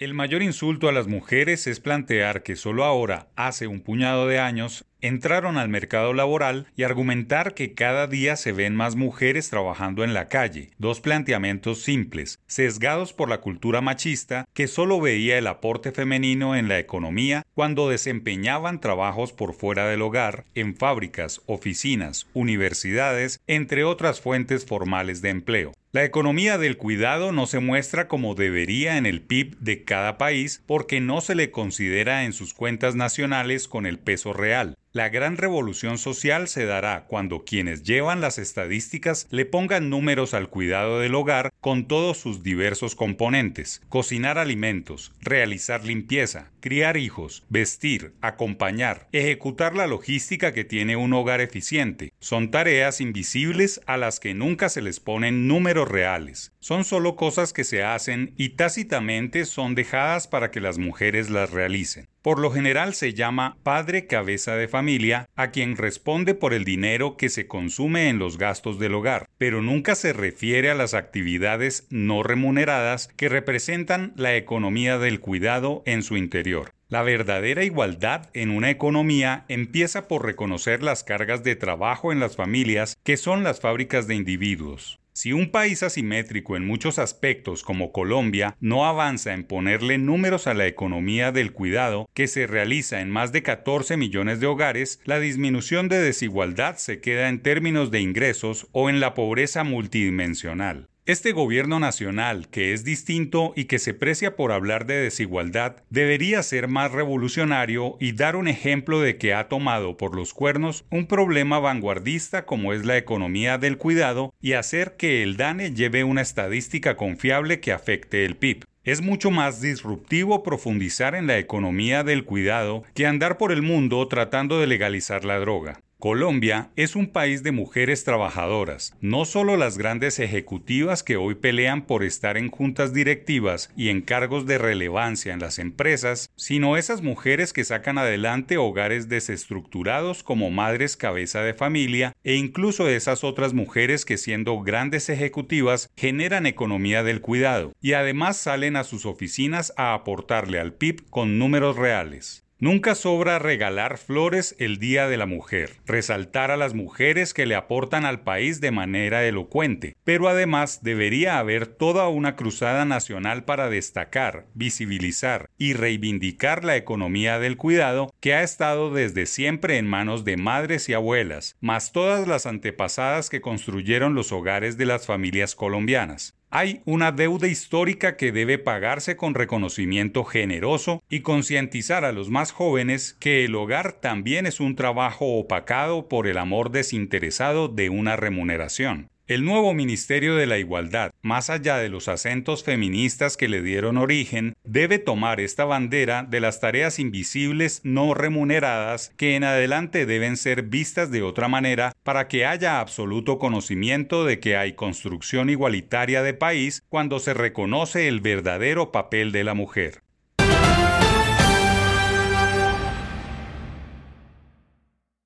El mayor insulto a las mujeres es plantear que solo ahora, hace un puñado de años, entraron al mercado laboral y argumentar que cada día se ven más mujeres trabajando en la calle, dos planteamientos simples, sesgados por la cultura machista que solo veía el aporte femenino en la economía cuando desempeñaban trabajos por fuera del hogar, en fábricas, oficinas, universidades, entre otras fuentes formales de empleo. La economía del cuidado no se muestra como debería en el PIB de cada país porque no se le considera en sus cuentas nacionales con el peso real. La gran revolución social se dará cuando quienes llevan las estadísticas le pongan números al cuidado del hogar con todos sus diversos componentes, cocinar alimentos, realizar limpieza, criar hijos, vestir, acompañar, ejecutar la logística que tiene un hogar eficiente. Son tareas invisibles a las que nunca se les ponen números reales. Son solo cosas que se hacen y tácitamente son dejadas para que las mujeres las realicen. Por lo general se llama padre cabeza de familia a quien responde por el dinero que se consume en los gastos del hogar, pero nunca se refiere a las actividades no remuneradas que representan la economía del cuidado en su interior. La verdadera igualdad en una economía empieza por reconocer las cargas de trabajo en las familias que son las fábricas de individuos. Si un país asimétrico en muchos aspectos como Colombia no avanza en ponerle números a la economía del cuidado que se realiza en más de 14 millones de hogares, la disminución de desigualdad se queda en términos de ingresos o en la pobreza multidimensional. Este gobierno nacional, que es distinto y que se precia por hablar de desigualdad, debería ser más revolucionario y dar un ejemplo de que ha tomado por los cuernos un problema vanguardista como es la economía del cuidado y hacer que el DANE lleve una estadística confiable que afecte el PIB. Es mucho más disruptivo profundizar en la economía del cuidado que andar por el mundo tratando de legalizar la droga. Colombia es un país de mujeres trabajadoras, no solo las grandes ejecutivas que hoy pelean por estar en juntas directivas y en cargos de relevancia en las empresas, sino esas mujeres que sacan adelante hogares desestructurados como madres cabeza de familia e incluso esas otras mujeres que siendo grandes ejecutivas generan economía del cuidado y además salen a sus oficinas a aportarle al PIB con números reales. Nunca sobra regalar flores el Día de la Mujer, resaltar a las mujeres que le aportan al país de manera elocuente, pero además debería haber toda una cruzada nacional para destacar, visibilizar y reivindicar la economía del cuidado que ha estado desde siempre en manos de madres y abuelas, más todas las antepasadas que construyeron los hogares de las familias colombianas. Hay una deuda histórica que debe pagarse con reconocimiento generoso y concientizar a los más jóvenes que el hogar también es un trabajo opacado por el amor desinteresado de una remuneración. El nuevo Ministerio de la Igualdad, más allá de los acentos feministas que le dieron origen, debe tomar esta bandera de las tareas invisibles no remuneradas que en adelante deben ser vistas de otra manera para que haya absoluto conocimiento de que hay construcción igualitaria de país cuando se reconoce el verdadero papel de la mujer.